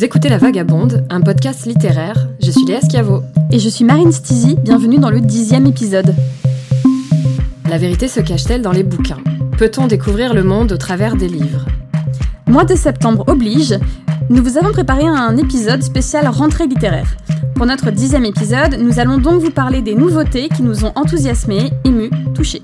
Vous écoutez La Vagabonde, un podcast littéraire. Je suis Léa Schiavo. Et je suis Marine Stizy, bienvenue dans le dixième épisode. La vérité se cache-t-elle dans les bouquins? Peut-on découvrir le monde au travers des livres? Mois de septembre oblige, nous vous avons préparé un épisode spécial rentrée littéraire. Pour notre dixième épisode, nous allons donc vous parler des nouveautés qui nous ont enthousiasmés, émus, touchés.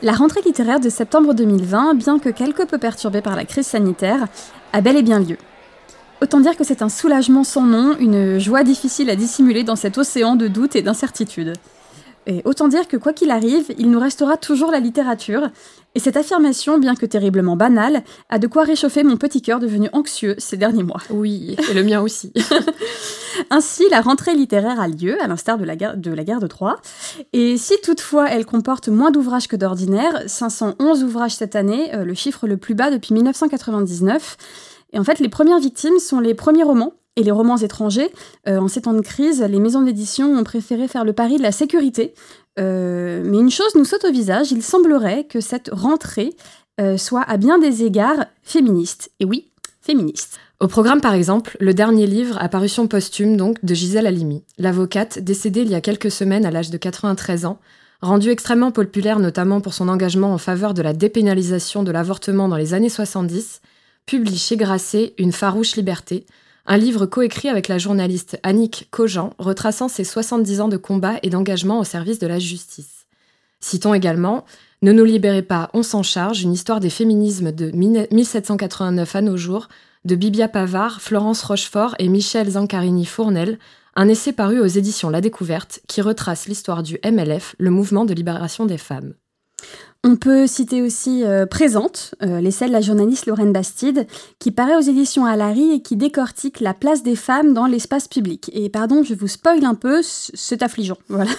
La rentrée littéraire de septembre 2020, bien que quelque peu perturbée par la crise sanitaire, a bel et bien lieu. Autant dire que c'est un soulagement sans nom, une joie difficile à dissimuler dans cet océan de doutes et d'incertitudes. Et autant dire que quoi qu'il arrive, il nous restera toujours la littérature, et cette affirmation, bien que terriblement banale, a de quoi réchauffer mon petit cœur devenu anxieux ces derniers mois. Oui, et le mien aussi. Ainsi, la rentrée littéraire a lieu, à l'instar de, la guerre de la guerre de Troie. Et si toutefois elle comporte moins d'ouvrages que d'ordinaire, 511 ouvrages cette année, euh, le chiffre le plus bas depuis 1999. Et en fait, les premières victimes sont les premiers romans et les romans étrangers. Euh, en ces temps de crise, les maisons d'édition ont préféré faire le pari de la sécurité. Euh, mais une chose nous saute au visage, il semblerait que cette rentrée soit à bien des égards féministe. Et oui, féministe. Au programme, par exemple, le dernier livre, apparition posthume donc, de Gisèle Halimi, l'avocate décédée il y a quelques semaines à l'âge de 93 ans, rendue extrêmement populaire notamment pour son engagement en faveur de la dépénalisation de l'avortement dans les années 70, publie chez Grasset Une farouche liberté, un livre coécrit avec la journaliste Annick Cogent, retraçant ses 70 ans de combat et d'engagement au service de la justice. Citons également Ne nous libérez pas, on s'en charge, une histoire des féminismes de 1789 à nos jours, de Bibia Pavard, Florence Rochefort et Michel Zancarini-Fournel, un essai paru aux éditions La Découverte qui retrace l'histoire du MLF, le mouvement de libération des femmes. On peut citer aussi euh, Présente, euh, l'essai de la journaliste Lorraine Bastide, qui paraît aux éditions Alary et qui décortique la place des femmes dans l'espace public. Et pardon, je vous spoil un peu, c'est affligeant. Voilà.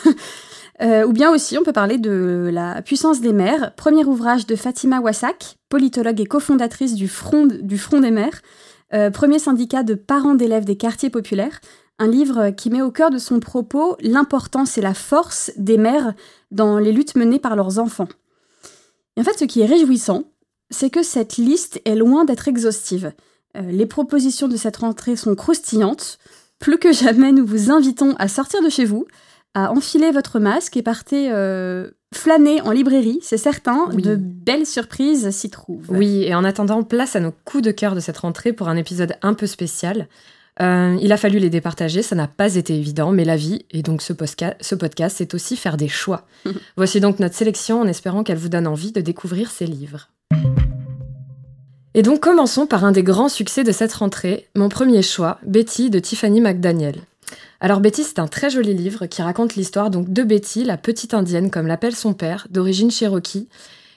Euh, ou bien aussi, on peut parler de La puissance des mères, premier ouvrage de Fatima Wassak, politologue et cofondatrice du Front, des mères, euh, premier syndicat de parents d'élèves des quartiers populaires, un livre qui met au cœur de son propos l'importance et la force des mères dans les luttes menées par leurs enfants. Et en fait, ce qui est réjouissant, c'est que cette liste est loin d'être exhaustive. Euh, les propositions de cette rentrée sont croustillantes. Plus que jamais, nous vous invitons à sortir de chez vous, à enfiler votre masque et partez euh, flâner en librairie, c'est certain. De belles surprises s'y trouvent. Oui, et en attendant, place à nos coups de cœur de cette rentrée pour un épisode un peu spécial. Euh, il a fallu les départager, ça n'a pas été évident, mais la vie, et donc ce, ce podcast, c'est aussi faire des choix. Voici donc notre sélection en espérant qu'elle vous donne envie de découvrir ces livres. Et donc commençons par un des grands succès de cette rentrée, mon premier choix, Betty de Tiffany McDaniel. Alors Betty, c'est un très joli livre qui raconte l'histoire donc de Betty, la petite indienne, comme l'appelle son père, d'origine cherokee,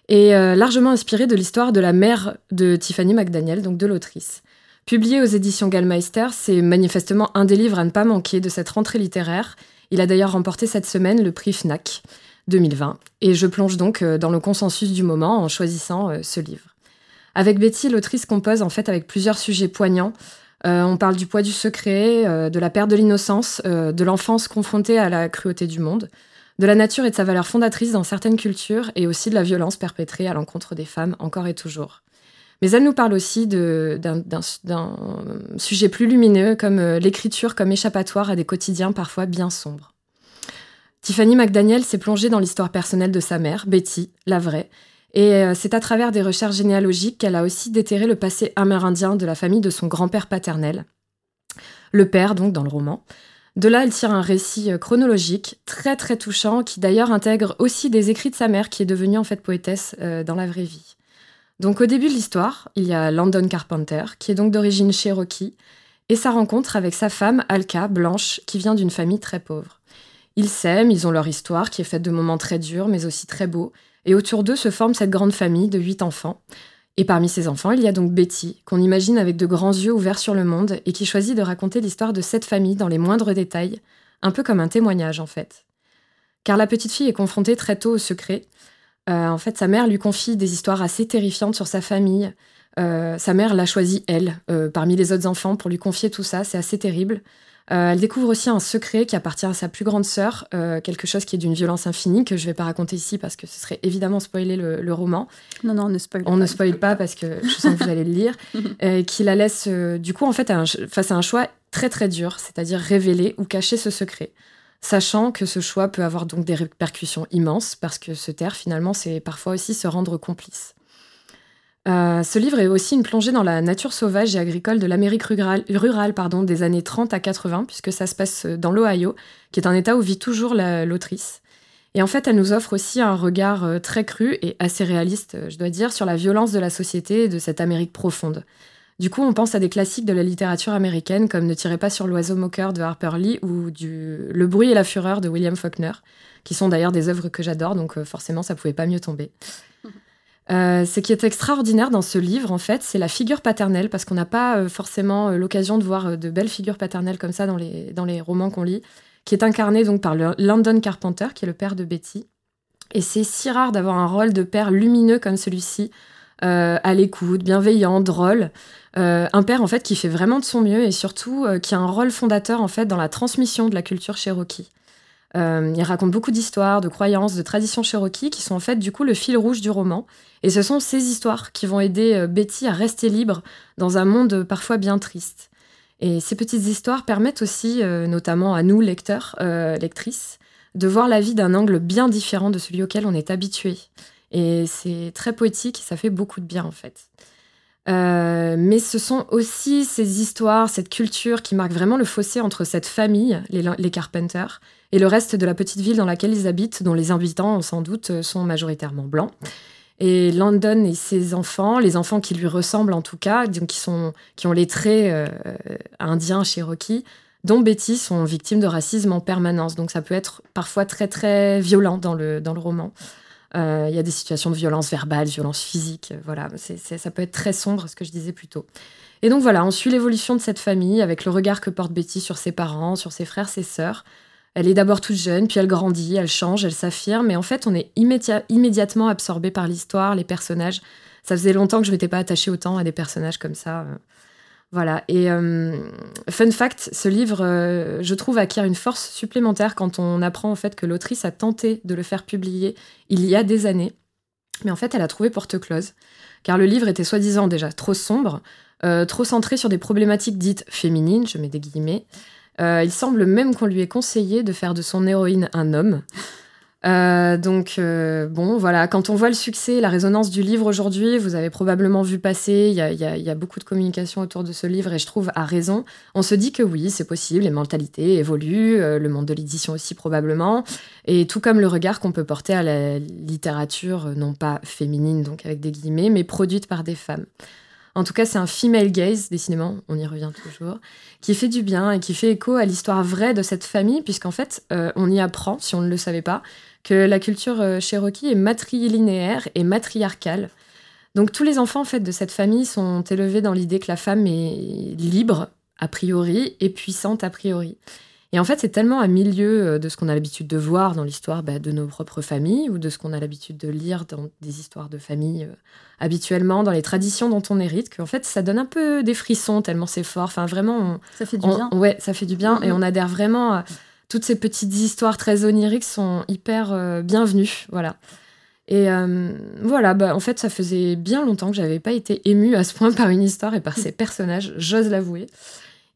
et euh, largement inspiré de l'histoire de la mère de Tiffany McDaniel, donc de l'autrice. Publié aux éditions Gallmeister, c'est manifestement un des livres à ne pas manquer de cette rentrée littéraire. Il a d'ailleurs remporté cette semaine le prix FNAC 2020, et je plonge donc euh, dans le consensus du moment en choisissant euh, ce livre. Avec Betty, l'autrice compose en fait avec plusieurs sujets poignants, euh, on parle du poids du secret, de la perte de l'innocence, de l'enfance confrontée à la cruauté du monde, de la nature et de sa valeur fondatrice dans certaines cultures, et aussi de la violence perpétrée à l'encontre des femmes encore et toujours. Mais elle nous parle aussi d'un sujet plus lumineux, comme l'écriture comme échappatoire à des quotidiens parfois bien sombres. Tiffany McDaniel s'est plongée dans l'histoire personnelle de sa mère, Betty, la vraie, et euh, c'est à travers des recherches généalogiques qu'elle a aussi déterré le passé amérindien de la famille de son grand-père paternel, le père donc dans le roman. De là, elle tire un récit euh, chronologique très très touchant qui d'ailleurs intègre aussi des écrits de sa mère qui est devenue en fait poétesse euh, dans la vraie vie. Donc au début de l'histoire, il y a Landon Carpenter qui est donc d'origine cherokee et sa rencontre avec sa femme Alka, blanche, qui vient d'une famille très pauvre. Ils s'aiment, ils ont leur histoire qui est faite de moments très durs mais aussi très beaux et autour d'eux se forme cette grande famille de huit enfants. Et parmi ces enfants, il y a donc Betty, qu'on imagine avec de grands yeux ouverts sur le monde et qui choisit de raconter l'histoire de cette famille dans les moindres détails, un peu comme un témoignage en fait. Car la petite fille est confrontée très tôt au secret. Euh, en fait, sa mère lui confie des histoires assez terrifiantes sur sa famille. Euh, sa mère l'a choisi, elle, euh, parmi les autres enfants, pour lui confier tout ça. C'est assez terrible. elle découvre aussi un secret qui appartient à sa plus grande sœur, quelque chose qui est d'une violence infinie que je ne vais pas raconter ici parce que ce serait évidemment spoiler le, roman. Non, non, on ne spoil On ne spoil pas parce que je sens que vous allez le lire. qui la laisse, du coup, en fait, face à un choix très très dur, c'est-à-dire révéler ou cacher ce secret sachant que ce choix peut avoir donc des répercussions immenses, parce que se taire, finalement, c'est parfois aussi se rendre complice. Euh, ce livre est aussi une plongée dans la nature sauvage et agricole de l'Amérique rurale, des années 30 à 80, puisque ça se passe dans l'Ohio, qui est un état où vit toujours l'autrice. Et en fait, elle nous offre aussi un regard euh, très cru et assez réaliste, je dois dire, sur la violence de la société et de cette Amérique profonde. Du coup, on pense à des classiques de la littérature américaine comme Ne tirez pas sur l'oiseau moqueur de Harper Lee ou du Le bruit et la fureur de William Faulkner, qui sont d'ailleurs des œuvres que j'adore, donc euh, forcément, ça pouvait pas mieux tomber. Euh, ce qui est extraordinaire dans ce livre, en fait, c'est la figure paternelle, parce qu'on n'a pas euh, forcément l'occasion de voir de belles figures paternelles comme ça dans les, dans les romans qu'on lit, qui est incarnée donc par le Landon Carpenter, qui est le père de Betty. Et c'est si rare d'avoir un rôle de père lumineux comme celui-ci, à l'écoute, bienveillant, drôle. Euh, un père en fait qui fait vraiment de son mieux et surtout euh, qui a un rôle fondateur en fait dans la transmission de la culture cherokee. Euh, il raconte beaucoup d'histoires, de croyances, de traditions cherokee qui sont en fait du coup le fil rouge du roman. Et ce sont ces histoires qui vont aider Betty à rester libre dans un monde parfois bien triste. Et ces petites histoires permettent aussi, notamment à nous lecteurs, lectrices, de voir la vie d'un angle bien différent de celui auquel on est habitué. Et c'est très poétique ça fait beaucoup de bien en fait. Euh, mais ce sont aussi ces histoires, cette culture qui marque vraiment le fossé entre cette famille, les, les Carpenters, et le reste de la petite ville dans laquelle ils habitent, dont les habitants, sans doute, sont majoritairement blancs. Et London et ses enfants, les enfants qui lui ressemblent en tout cas, donc qui, sont, qui ont les traits euh, indiens, Cherokee, dont Betty sont victimes de racisme en permanence. Donc ça peut être parfois très très violent dans le, dans le roman. Euh, il y a des situations de violence verbale, violence physique. Euh, voilà, ça peut être très sombre, ce que je disais plus tôt. Et donc voilà, on suit l'évolution de cette famille avec le regard que porte Betty sur ses parents, sur ses frères, ses sœurs. Elle est d'abord toute jeune, puis elle grandit, elle change, elle s'affirme, et en fait, on est immédiatement absorbé par l'histoire, les personnages. Ça faisait longtemps que je m'étais pas attachée autant à des personnages comme ça. Voilà. Et euh, fun fact, ce livre, euh, je trouve, acquiert une force supplémentaire quand on apprend en fait que l'autrice a tenté de le faire publier il y a des années, mais en fait, elle a trouvé porte close, car le livre était soi-disant déjà trop sombre, euh, trop centré sur des problématiques dites féminines, je mets des guillemets. il semble même qu'on lui ait conseillé de faire de son héroïne un homme. Euh, donc euh, bon, voilà, quand on voit le succès, la résonance du livre aujourd'hui, vous avez probablement vu passer, il y a, beaucoup de communication autour de ce livre et je trouve à raison. On se dit que oui, c'est possible, les mentalités évoluent, euh, le monde de l'édition aussi probablement, et tout comme le regard qu'on peut porter à la littérature, non pas féminine, donc avec des guillemets, mais produite par des femmes. En tout cas, c'est un female gaze, décidément, on y revient toujours, qui fait du bien et qui fait écho à l'histoire vraie de cette famille, puisqu'en fait, on y apprend, si on ne le savait pas, que la culture euh, cherokee est matrilinéaire et matriarcale. Donc tous les enfants en fait de cette famille sont élevés dans l'idée que la femme est libre a priori et puissante a priori. Et en fait, c'est tellement à milieu euh, de ce qu'on a l'habitude de voir dans l'histoire bah, de nos propres familles ou de ce qu'on a l'habitude de lire dans des histoires de famille euh, habituellement, dans les traditions dont on hérite, qu'en fait, ça donne un peu des frissons tellement c'est fort. Enfin, vraiment. ça fait du bien. Ouais, ça fait du bien et on adhère vraiment à toutes ces petites histoires très oniriques sont hyper euh, bienvenues. Voilà. Et euh, voilà, bah, en fait, ça faisait bien longtemps que j'avais pas été émue à ce point par une histoire et par ces personnages, j'ose l'avouer.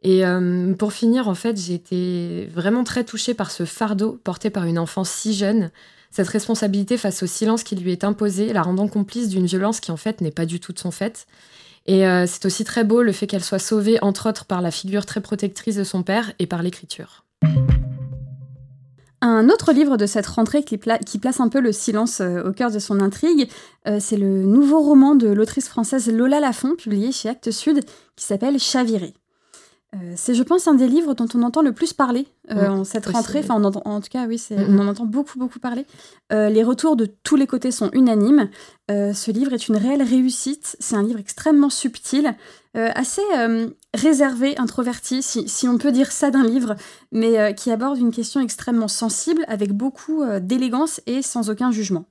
Et euh, pour finir, en fait, j'ai été vraiment très touchée par ce fardeau porté par une enfant si jeune, cette responsabilité face au silence qui lui est imposé, la rendant complice d'une violence qui en fait n'est pas du tout de son fait. Et c'est aussi très beau le fait qu'elle soit sauvée, entre autres, par la figure très protectrice de son père et par l'écriture. Un autre livre de cette rentrée qui, place un peu le silence euh, au cœur de son intrigue, euh, c'est le nouveau roman de l'autrice française Lola Lafont, publié chez Actes Sud, qui s'appelle Chaviré. Euh, c'est, je pense, un des livres dont on entend le plus parler en cette rentrée. Enfin, en tout cas, oui, on en entend beaucoup, beaucoup parler. les retours de tous les côtés sont unanimes. ce livre est une réelle réussite. C'est un livre extrêmement subtil. Euh, assez euh, réservé, introverti, si, on peut dire ça d'un livre, mais euh, qui aborde une question extrêmement sensible, avec beaucoup d'élégance et sans aucun jugement.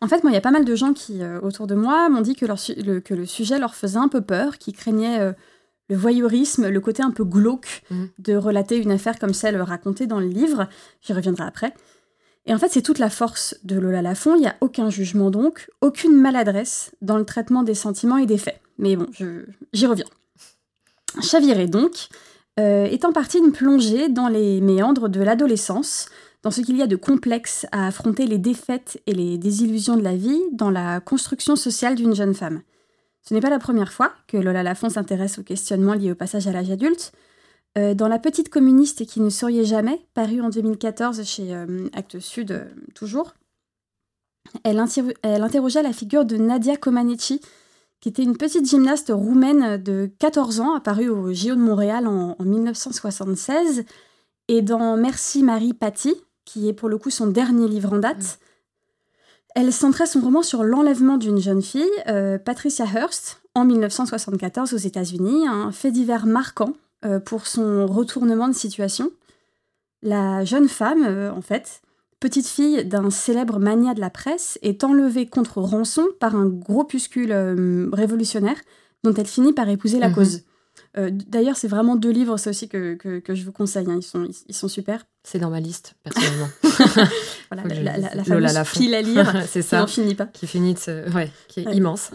En fait, moi, il y a pas mal de gens qui, autour de moi, m'ont dit que, le, que, le, sujet leur faisait un peu peur, qui craignaient le voyeurisme, le côté un peu glauque Mm. de relater une affaire comme celle racontée dans le livre. J'y reviendrai après. Et en fait, c'est toute la force de Lola Lafont. Il n'y a aucun jugement donc, aucune maladresse dans le traitement des sentiments et des faits. Mais bon, j'y reviens. Chaviré donc, euh, est en partie une plongée dans les méandres de l'adolescence, dans ce qu'il y a de complexe à affronter les défaites et les désillusions de la vie dans la construction sociale d'une jeune femme. Ce n'est pas la première fois que Lola Lafont s'intéresse aux questionnements liés au passage à l'âge adulte. Euh, dans La petite communiste qui ne souriait jamais, paru en 2014 chez euh, Actes Sud, euh, toujours, elle, inter- elle interrogea la figure de Nadia Comaneci, qui était une petite gymnaste roumaine de 14 ans, apparue au JO de Montréal en, en 1976. Et dans Merci Marie Paty, qui est pour le coup son dernier livre en date, elle centrait son roman sur l'enlèvement d'une jeune fille, euh, Patricia Hearst, en 1974 aux États-Unis, un fait divers marquant euh, pour son retournement de situation. La jeune femme, euh, en fait, petite fille d'un célèbre mania de la presse, est enlevée contre rançon par un groupuscule révolutionnaire dont elle finit par épouser la Mhm. cause. D'ailleurs, c'est vraiment deux livres, ça aussi, que, que, que je vous conseille. hein. Ils, sont, ils, ils sont super. C'est dans ma liste, personnellement. Voilà, la, la, la, la Lola fameuse Lafont. pile à lire c'est qui ça. n'en finit pas. Qui finit de. Ouais, qui est Ouais. immense.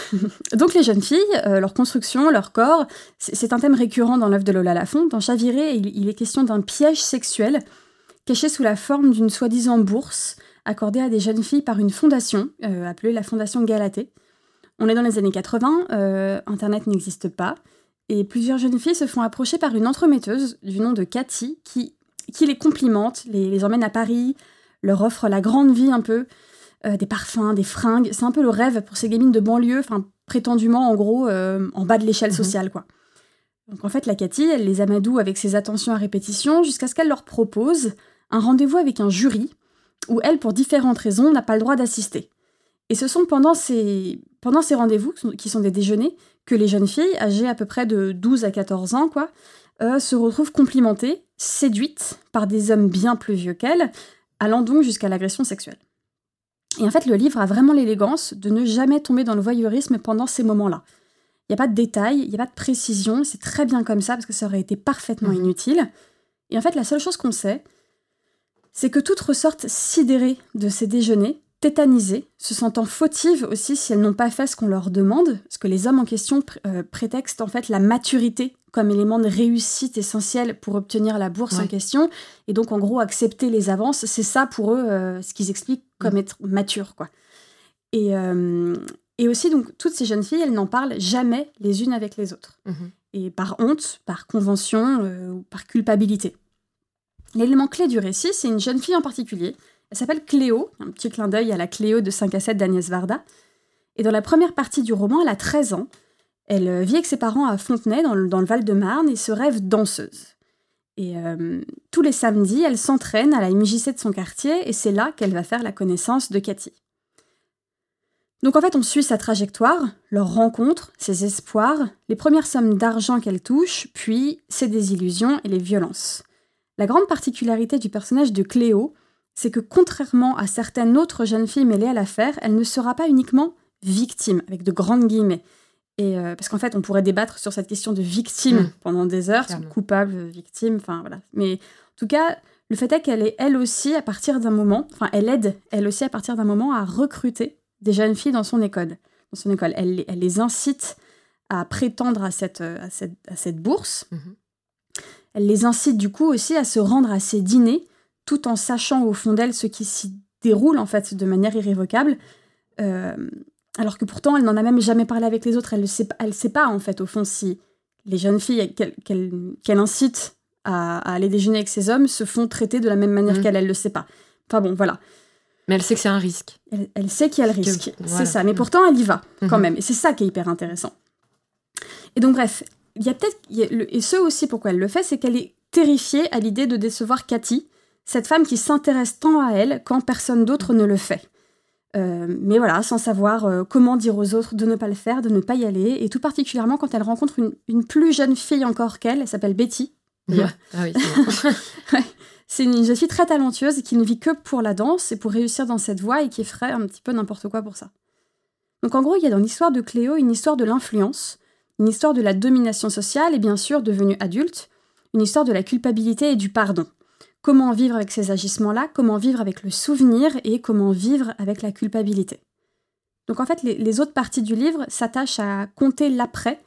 Donc les jeunes filles, euh, leur construction, leur corps, c'est c'est un thème récurrent dans l'œuvre de Lola Lafont. Dans Chaviré, il, il est question d'un piège sexuel caché sous la forme d'une soi-disant bourse accordée à des jeunes filles par une fondation euh, appelée la Fondation Galatée. On est dans les années 80, euh, Internet n'existe pas, et plusieurs jeunes filles se font approcher par une entremetteuse du nom de Cathy qui, qui les complimente, les, les emmène à Paris, leur offre la grande vie un peu, euh, des parfums, des fringues. C'est un peu le rêve pour ces gamines de banlieue, enfin prétendument en gros euh, en bas de l'échelle Mhm. sociale quoi. Donc en fait la Cathy, elle les amadoue avec ses attentions à répétition jusqu'à ce qu'elle leur propose un rendez-vous avec un jury où elle, pour différentes raisons, n'a pas le droit d'assister. Et ce sont pendant ces, pendant ces rendez-vous, qui sont- qui sont des déjeuners, que les jeunes filles, âgées à peu près de 12 à 14 ans, quoi, euh, se retrouvent complimentées, séduites par des hommes bien plus vieux qu'elles, allant donc jusqu'à l'agression sexuelle. Et en fait, le livre a vraiment l'élégance de ne jamais tomber dans le voyeurisme pendant ces moments-là. Il n'y a pas de détails, il n'y a pas de précision, c'est très bien comme ça parce que ça aurait été parfaitement Mhm. inutile. Et en fait, la seule chose qu'on sait, c'est que toutes ressortent sidérées de ces déjeuners, tétanisées, se sentant fautives aussi si elles n'ont pas fait ce qu'on leur demande, parce que les hommes en question pr- euh, prétextent en fait la maturité comme élément de réussite essentiel pour obtenir la bourse en question, et donc en gros accepter les avances, c'est ça pour eux euh, ce qu'ils expliquent comme être mature, quoi. Et, euh, et aussi, donc, toutes ces jeunes filles, elles n'en parlent jamais les unes avec les autres Mhm. et par honte, par convention euh, ou par culpabilité. L'élément clé du récit, c'est une jeune fille en particulier. Elle s'appelle Cléo, un petit clin d'œil à la Cléo de 5 à 7 d'Agnès Varda. Et dans la première partie du roman, elle a 13 ans. Elle euh, vit avec ses parents à Fontenay, dans le, Val-de-Marne, et se rêve danseuse. Et euh, tous les samedis, elle s'entraîne à la MJC de son quartier, et c'est là qu'elle va faire la connaissance de Cathy. Donc en fait, on suit sa trajectoire, leur rencontre, ses espoirs, les premières sommes d'argent qu'elle touche, puis ses désillusions et les violences. La grande particularité du personnage de Cléo, c'est que contrairement à certaines autres jeunes filles mêlées à l'affaire, elle ne sera pas uniquement victime, avec de grandes guillemets. Et euh, parce qu'en fait, on pourrait débattre sur cette question de victime Mm. pendant des heures, coupable, victime, enfin voilà. Mais en tout cas, le fait est qu'elle est elle aussi à partir d'un moment, enfin elle aide elle aussi à partir d'un moment à recruter des jeunes filles dans son école. Dans son école, elle, les- elle les incite à prétendre à cette, à cette, à cette bourse. Mhm. Elle les incite du coup aussi à se rendre à ces dîners, tout en sachant au fond d'elle ce qui s'y déroule en fait de manière irrévocable. Euh, alors que pourtant, elle n'en a même jamais parlé avec les autres. Elle ne sait, pas- elle sait pas en fait au fond si les jeunes filles qu'elle incite à, à aller déjeuner avec ces hommes se font traiter de la même manière Mhm. qu'elle. Elle le sait pas. Enfin bon, voilà. Mais elle sait que c'est un risque. Elle, elle sait qu'il y a le risque. voilà. C'est ça. Mais pourtant, elle y va quand Mhm. même. Et c'est ça qui est hyper intéressant. Et donc, bref, il y a peut-être. Et ce aussi, pourquoi elle le fait, c'est qu'elle est terrifiée à l'idée de décevoir Cathy, cette femme qui s'intéresse tant à elle quand personne d'autre ne le fait. Euh, mais voilà, sans savoir euh, comment dire aux autres de ne pas le faire, de ne pas y aller, et tout particulièrement quand elle rencontre une, une plus jeune fille encore qu'elle, elle s'appelle Betty. Ah oui, c'est bon. C'est une jeune fille très talentueuse qui ne vit que pour la danse et pour réussir dans cette voie et qui ferait un petit peu n'importe quoi pour ça. Donc en gros, il y a dans l'histoire de Cléo une histoire de l'influence, Une histoire de la domination sociale et bien sûr, devenue adulte, une histoire de la culpabilité et du pardon. Comment vivre avec ces agissements-là, comment vivre avec le souvenir et comment vivre avec la culpabilité. Donc en fait, les, autres parties du livre s'attachent à compter l'après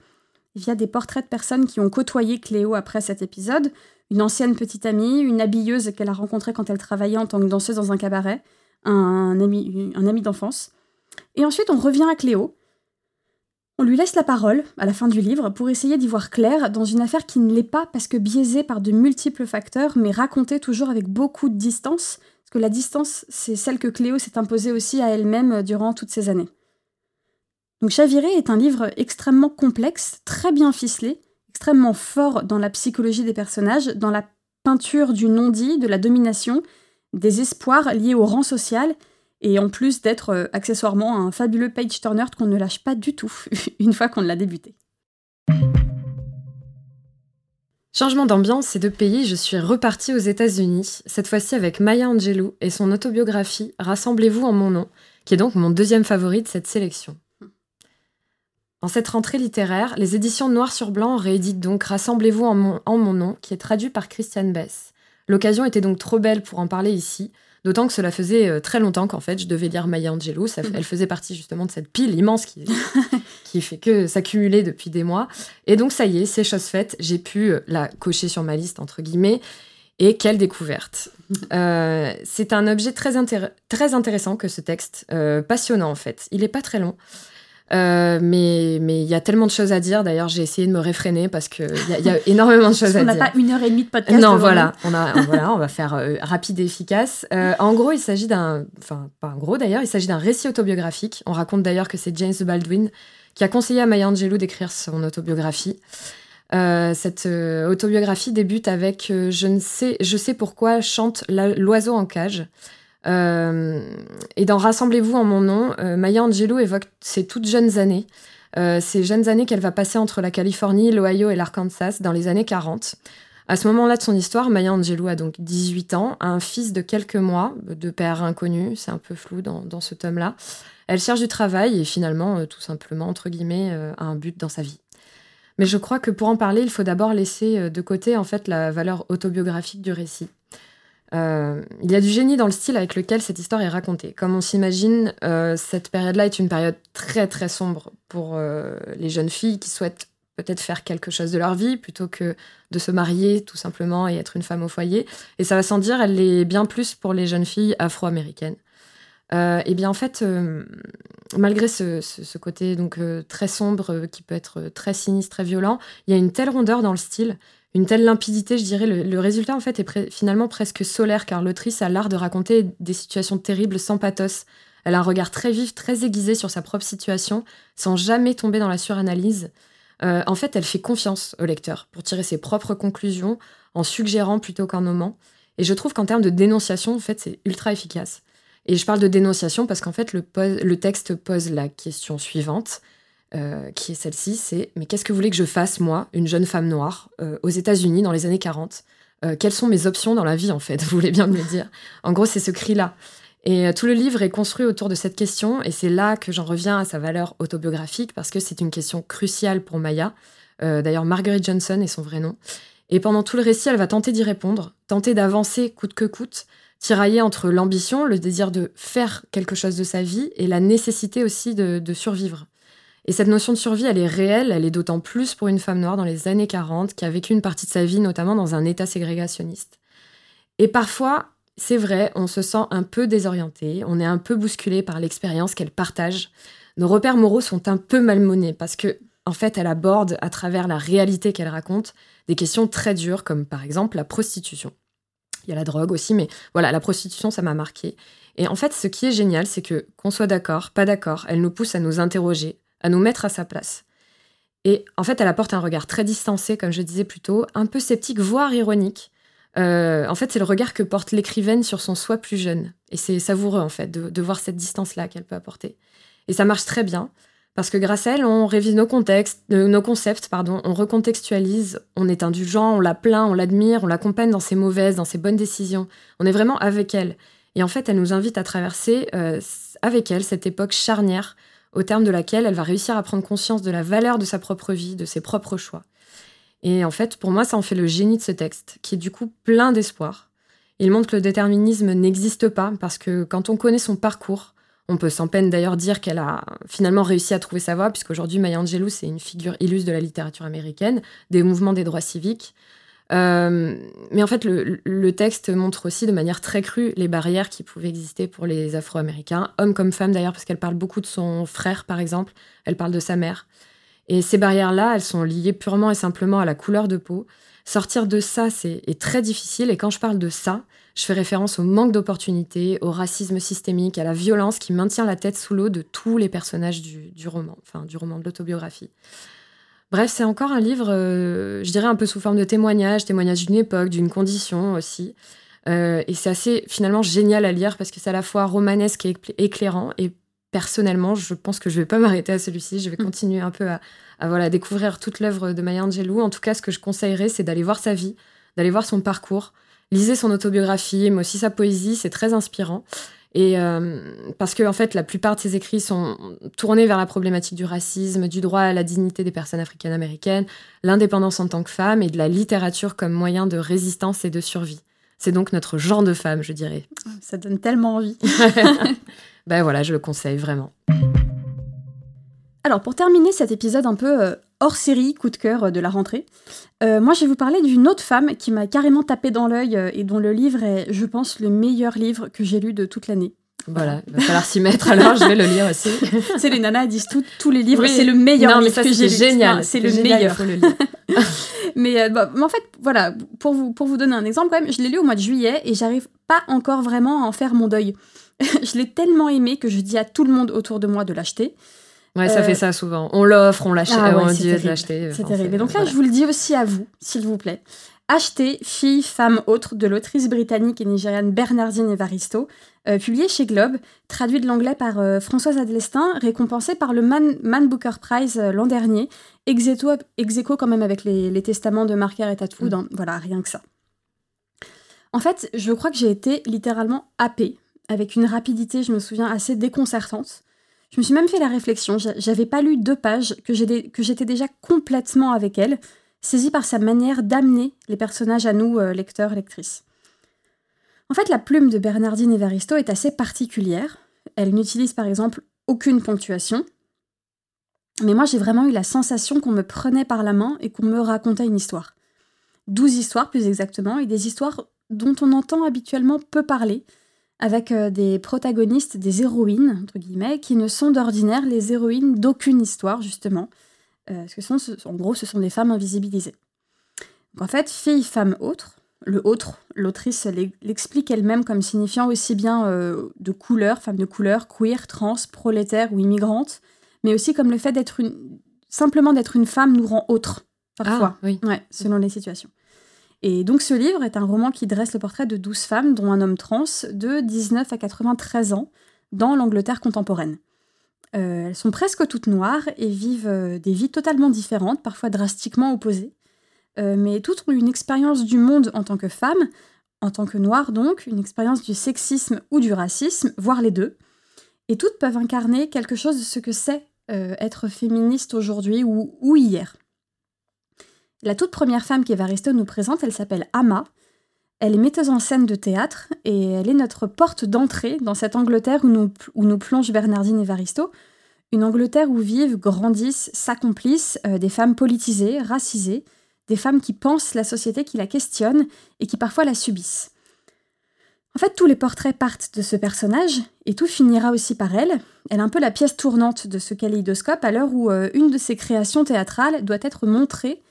via des portraits de personnes qui ont côtoyé Cléo après cet épisode, une ancienne petite amie, une habilleuse qu'elle a rencontrée quand elle travaillait en tant que danseuse dans un cabaret, un ami, d'enfance. Et ensuite, on revient à Cléo. On lui laisse la parole à la fin du livre pour essayer d'y voir clair dans une affaire qui ne l'est pas parce que biaisée par de multiples facteurs, mais racontée toujours avec beaucoup de distance, parce que la distance, c'est celle que Cléo s'est imposée aussi à elle-même durant toutes ces années. Donc Chaviré est un livre extrêmement complexe, très bien ficelé, extrêmement fort dans la psychologie des personnages, dans la peinture du non-dit, de la domination, des espoirs liés au rang social, et en plus d'être euh, accessoirement un fabuleux page turner qu'on ne lâche pas du tout une fois qu'on l'a débuté. Changement d'ambiance et de pays, je suis repartie aux États-Unis, cette fois-ci avec Maya Angelou et son autobiographie Rassemblez-vous en mon nom, qui est donc mon deuxième favori de cette sélection. En cette rentrée littéraire, les éditions Noir sur Blanc rééditent donc Rassemblez-vous en mon, nom, qui est traduit par Christiane Bess. L'occasion était donc trop belle pour en parler ici, d'autant que cela faisait euh, très longtemps qu'en fait je devais lire Maya Angelou. Mm. elle faisait partie justement de cette pile immense qui, qui fait que s'accumuler depuis des mois. Et donc ça y est, c'est chose faite, j'ai pu euh, la cocher sur ma liste entre guillemets. Et quelle découverte euh, C'est un objet très, très intéressant que ce texte, passionnant en fait. Il n'est pas très long. Euh, mais mais il y a tellement de choses à dire. D'ailleurs, j'ai essayé de me réfréner parce que il y, a énormément de choses à dire. On n'a pas une heure et demie de podcast. Non, voilà, on a voilà, on va faire euh, rapide et efficace. Euh, en gros, il s'agit d'un, enfin pas en gros d'ailleurs, il s'agit d'un récit autobiographique. On raconte d'ailleurs que c'est James Baldwin qui a conseillé à Maya Angelou d'écrire son autobiographie. cette autobiographie débute avec je ne sais, je sais pourquoi chante l'oiseau en cage. Euh, et dans Rassemblez-vous en mon nom, euh, Maya Angelou évoque ses toutes jeunes années, euh, ces jeunes années qu'elle va passer entre la Californie, l'Ohio et l'Arkansas dans les années 40. À ce moment-là de son histoire, Maya Angelou a donc 18 ans, a un fils de quelques mois, de père inconnu, c'est un peu flou dans, dans ce tome-là. Elle cherche du travail et finalement, tout simplement, entre guillemets, a un but dans sa vie. Mais je crois que pour en parler, il faut d'abord laisser de côté en fait la valeur autobiographique du récit. Euh, il y a du génie dans le style avec lequel cette histoire est racontée. Comme on s'imagine, euh, cette période-là est une période très très sombre pour euh, les jeunes filles qui souhaitent peut-être faire quelque chose de leur vie plutôt que de se marier tout simplement et être une femme au foyer. Et ça va sans dire, elle l'est bien plus pour les jeunes filles afro-américaines. et bien en fait, malgré ce, ce, côté donc très sombre qui peut être très sinistre, très violent, il y a une telle rondeur dans le style une telle limpidité, je dirais. Le, résultat, en fait, est finalement presque solaire, car l'autrice a l'art de raconter des situations terribles sans pathos. Elle a un regard très vif, très aiguisé sur sa propre situation, sans jamais tomber dans la suranalyse. Euh, en fait, elle fait confiance au lecteur pour tirer ses propres conclusions, en suggérant plutôt qu'en nommant. Et je trouve qu'en termes de dénonciation, en c'est ultra efficace. Et je parle de dénonciation parce qu'en fait, le texte pose la question suivante. Euh, qui est celle-ci, c'est mais qu'est-ce que vous voulez que je fasse, moi, une jeune femme noire, euh, aux États-Unis dans les années 40 euh, Quelles sont mes options dans la vie, en fait Vous voulez bien me le dire? En gros, c'est ce cri-là. Et tout le livre est construit autour de cette question, et c'est là que j'en reviens à sa valeur autobiographique, parce que c'est une question cruciale pour Maya. D'ailleurs, Marguerite Johnson est son vrai nom. Et pendant tout le récit, elle va tenter d'y répondre, tenter d'avancer coûte que coûte, tirailler entre l'ambition, le désir de faire quelque chose de sa vie, et la nécessité aussi de survivre. Et cette notion de survie, elle est réelle, elle est d'autant plus pour une femme noire dans les années 40 qui a vécu une partie de sa vie notamment dans un état ségrégationniste. Et parfois, c'est vrai, on se sent un peu désorienté, on est un peu bousculé par l'expérience qu'elle partage. Nos repères moraux sont un peu malmenés parce que, en fait, elle aborde à travers la réalité qu'elle raconte des questions très dures comme par exemple la prostitution. Il y a la drogue aussi, mais voilà, la prostitution, ça m'a marqué. Et en fait, ce qui est génial, c'est que, qu'on soit d'accord, pas d'accord, elle nous pousse à nous interroger, à nous mettre à sa place. Et en fait, elle apporte un regard très distancé, comme je disais plus tôt, un peu sceptique, voire ironique. Euh, en fait, c'est le regard que porte l'écrivaine sur son soi plus jeune. Et c'est savoureux, en fait, de, voir cette distance-là qu'elle peut apporter. Et ça marche très bien, parce que grâce à elle, on révise nos contextes, euh, nos concepts, pardon, on recontextualise, on est indulgent, on la plaint, on l'admire, on l'accompagne dans ses mauvaises, dans ses bonnes décisions. On est vraiment avec elle. Et en fait, elle nous invite à traverser euh, avec elle cette époque charnière au terme de laquelle elle va réussir à prendre conscience de la valeur de sa propre vie, de ses propres choix. Et en fait, pour moi, ça en fait le génie de ce texte, qui est du coup plein d'espoir. Il montre que le déterminisme n'existe pas, parce que quand on connaît son parcours, on peut sans peine d'ailleurs dire qu'elle a finalement réussi à trouver sa voie, puisqu'aujourd'hui Maya Angelou, c'est une figure illustre de la littérature américaine, des mouvements des droits civiques. Euh, mais en fait, le, texte montre aussi de manière très crue les barrières qui pouvaient exister pour les Afro-Américains, hommes comme femmes d'ailleurs, parce qu'elle parle beaucoup de son frère, par exemple, elle parle de sa mère. Et ces barrières-là, elles sont liées purement et simplement à la couleur de peau. Sortir de ça, c'est très difficile. Et quand je parle de ça, je fais référence au manque d'opportunités, au racisme systémique, à la violence qui maintient la tête sous l'eau de tous les personnages du, roman, enfin du roman de l'autobiographie. Bref, c'est encore un livre, euh, je dirais un peu sous forme de témoignage, témoignage d'une époque, d'une condition aussi. Euh, et c'est assez finalement génial à lire parce que c'est à la fois romanesque et éclairant. Et personnellement, je pense que je vais pas m'arrêter à celui-ci. Je vais mm. continuer un peu à, voilà, découvrir toute l'œuvre de Maya Angelou. En tout cas, ce que je conseillerais, c'est d'aller voir sa vie, d'aller voir son parcours. Lisez son autobiographie, mais aussi sa poésie, c'est très inspirant. Et euh, parce que en fait, la plupart de ses écrits sont tournés vers la problématique du racisme, du droit à la dignité des personnes africaines-américaines, l'indépendance en tant que femme et de la littérature comme moyen de résistance et de survie. C'est donc notre genre de femme, je dirais. Ça donne tellement envie. ben voilà, je le conseille vraiment. Alors pour terminer cet épisode un peu euh, hors série, coup de cœur euh, de la rentrée, euh, moi je vais vous parler d'une autre femme qui m'a carrément tapé dans l'œil et dont le livre est, je pense, le meilleur livre que j'ai lu de toute l'année. Voilà, il va falloir s'y mettre alors, je vais le lire aussi. c'est les nanas disent tout, tous les livres, c'est le meilleur livre que j'ai génial, c'est le meilleur. faut le lire. mais, mais, en fait, voilà, pour vous, pour vous donner un exemple quand même, je l'ai lu au mois de juillet et j'arrive pas encore vraiment à en faire mon deuil. je l'ai tellement aimé que je dis à tout le monde autour de moi de l'acheter. Ouais, ça fait euh, ça souvent. On l'offre, on l'achète, ah on dit de l'acheter. C'est terrible. Et donc là, je vous le dis aussi à vous, s'il vous plaît. Achetez Fille, femme, autre de l'autrice britannique et nigériane Bernardine Evaristo, euh, publié chez Globe, traduit de l'anglais par euh, Françoise Adelestin, récompensé par le Man, Booker Prize l'an dernier, ex aequo quand même avec les, testaments de Margaret Atwood, mm. hein. voilà, rien que ça. En fait, je crois que j'ai été littéralement happée, avec une rapidité, je me souviens, assez déconcertante. Je me suis même fait la réflexion, j'avais pas lu deux pages, que j'étais déjà complètement avec elle, saisie par sa manière d'amener les personnages à nous, euh, lecteurs, lectrices. En fait, la plume de Bernardine Evaristo est assez particulière. Elle n'utilise par exemple aucune ponctuation. Mais moi, j'ai vraiment eu la sensation qu'on me prenait par la main et qu'on me racontait une histoire. Douze histoires plus exactement, et des histoires dont on entend habituellement peu parler, avec euh, des protagonistes, des héroïnes, entre guillemets, qui ne sont d'ordinaire les héroïnes d'aucune histoire, justement. Euh, parce que sont, en gros, ce sont des femmes invisibilisées. Donc en fait, fille, femme, autre, le autre, l'autrice l'explique elle-même comme signifiant aussi bien euh, de couleur, femme de couleur, queer, trans, prolétaire ou immigrante, mais aussi comme le fait d'être une, simplement d'être une femme nous rend autre, parfois, ah, oui. ouais, selon les situations. Et donc ce livre est un roman qui dresse le portrait de 12 femmes, dont un homme trans, de 19 à 93 ans, dans l'Angleterre contemporaine. Euh, elles sont presque toutes noires et vivent euh, des vies totalement différentes, parfois drastiquement opposées, euh, mais toutes ont une expérience du monde en tant que femmes, en tant que noires donc, une expérience du sexisme ou du racisme, voire les deux. Et toutes peuvent incarner quelque chose de ce que c'est être féministe aujourd'hui ou, ou hier. La toute première femme qu'Evaristo nous présente, elle s'appelle Ama. Elle est metteuse en scène de théâtre et elle est notre porte d'entrée dans cette Angleterre où nous, plonge Bernardine Evaristo. Une Angleterre où vivent, grandissent, s'accomplissent euh, des femmes politisées, racisées, des femmes qui pensent la société, qui la questionnent et qui parfois la subissent. En fait, tous les portraits partent de ce personnage et tout finira aussi par elle. Elle est un peu la pièce tournante de ce kaléidoscope à l'heure où euh, une de ses créations théâtrales doit être montrée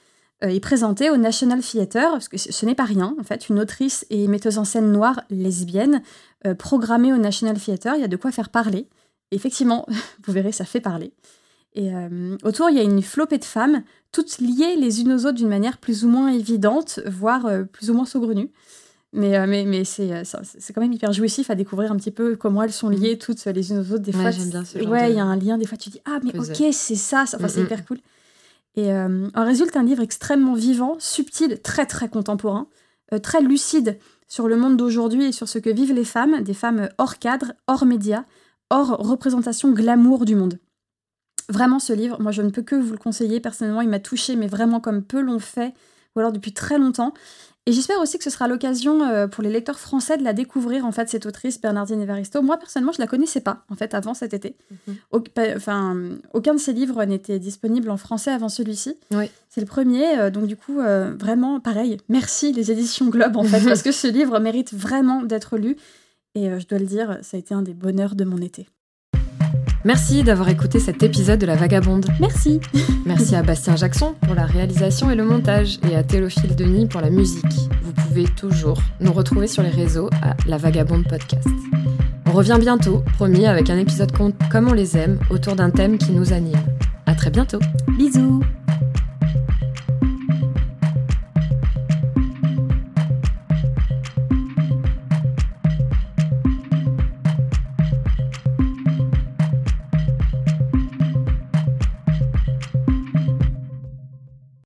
est présentée au National Theatre, parce que ce n'est pas rien, en fait, une autrice et metteuse en scène noire lesbienne euh, programmée au National Theatre, il y a de quoi faire parler. effectivement, vous verrez, ça fait parler. Et euh, autour, il y a une flopée de femmes, toutes liées les unes aux autres d'une manière plus ou moins évidente, voire plus ou moins saugrenue. Mais, mais, mais c'est, c'est quand même hyper jouissif à découvrir un petit peu comment elles sont liées toutes les unes aux autres. Des fois, j'aime bien ce Ouais, il y a un lien. Des fois, tu dis Ah, mais ok, c'est ça. Enfin, c'est hyper cool. Et euh, en résulte un livre extrêmement vivant, subtil, très très contemporain, euh, très lucide sur le monde d'aujourd'hui et sur ce que vivent les femmes, des femmes hors cadre, hors médias, hors représentation glamour du monde. Vraiment, ce livre, moi, je ne peux que vous le conseiller. Personnellement, il m'a touché, mais vraiment comme peu l'ont fait, ou alors depuis très longtemps. Et j'espère aussi que ce sera l'occasion euh, pour les lecteurs français de la découvrir, en fait, cette autrice, Bernardine Evaristo. Moi, personnellement, je la connaissais pas, en fait, avant cet été. Mhm. enfin, aucun de ses livres n'était disponible en français avant celui-ci. Oui. C'est le premier, euh, donc du coup, euh, vraiment, pareil, merci les éditions Globe, en fait, parce que ce livre mérite vraiment d'être lu. Et je dois le dire, ça a été un des bonheurs de mon été. Merci d'avoir écouté cet épisode de La Vagabonde. Merci. Merci à Bastien Jackson pour la réalisation et le montage et à Théophile Denis pour la musique. Vous pouvez toujours nous retrouver sur les réseaux à La Vagabonde Podcast. On revient bientôt, promis, avec un épisode comme on les aime, autour d'un thème qui nous anime. À très bientôt. Bisous.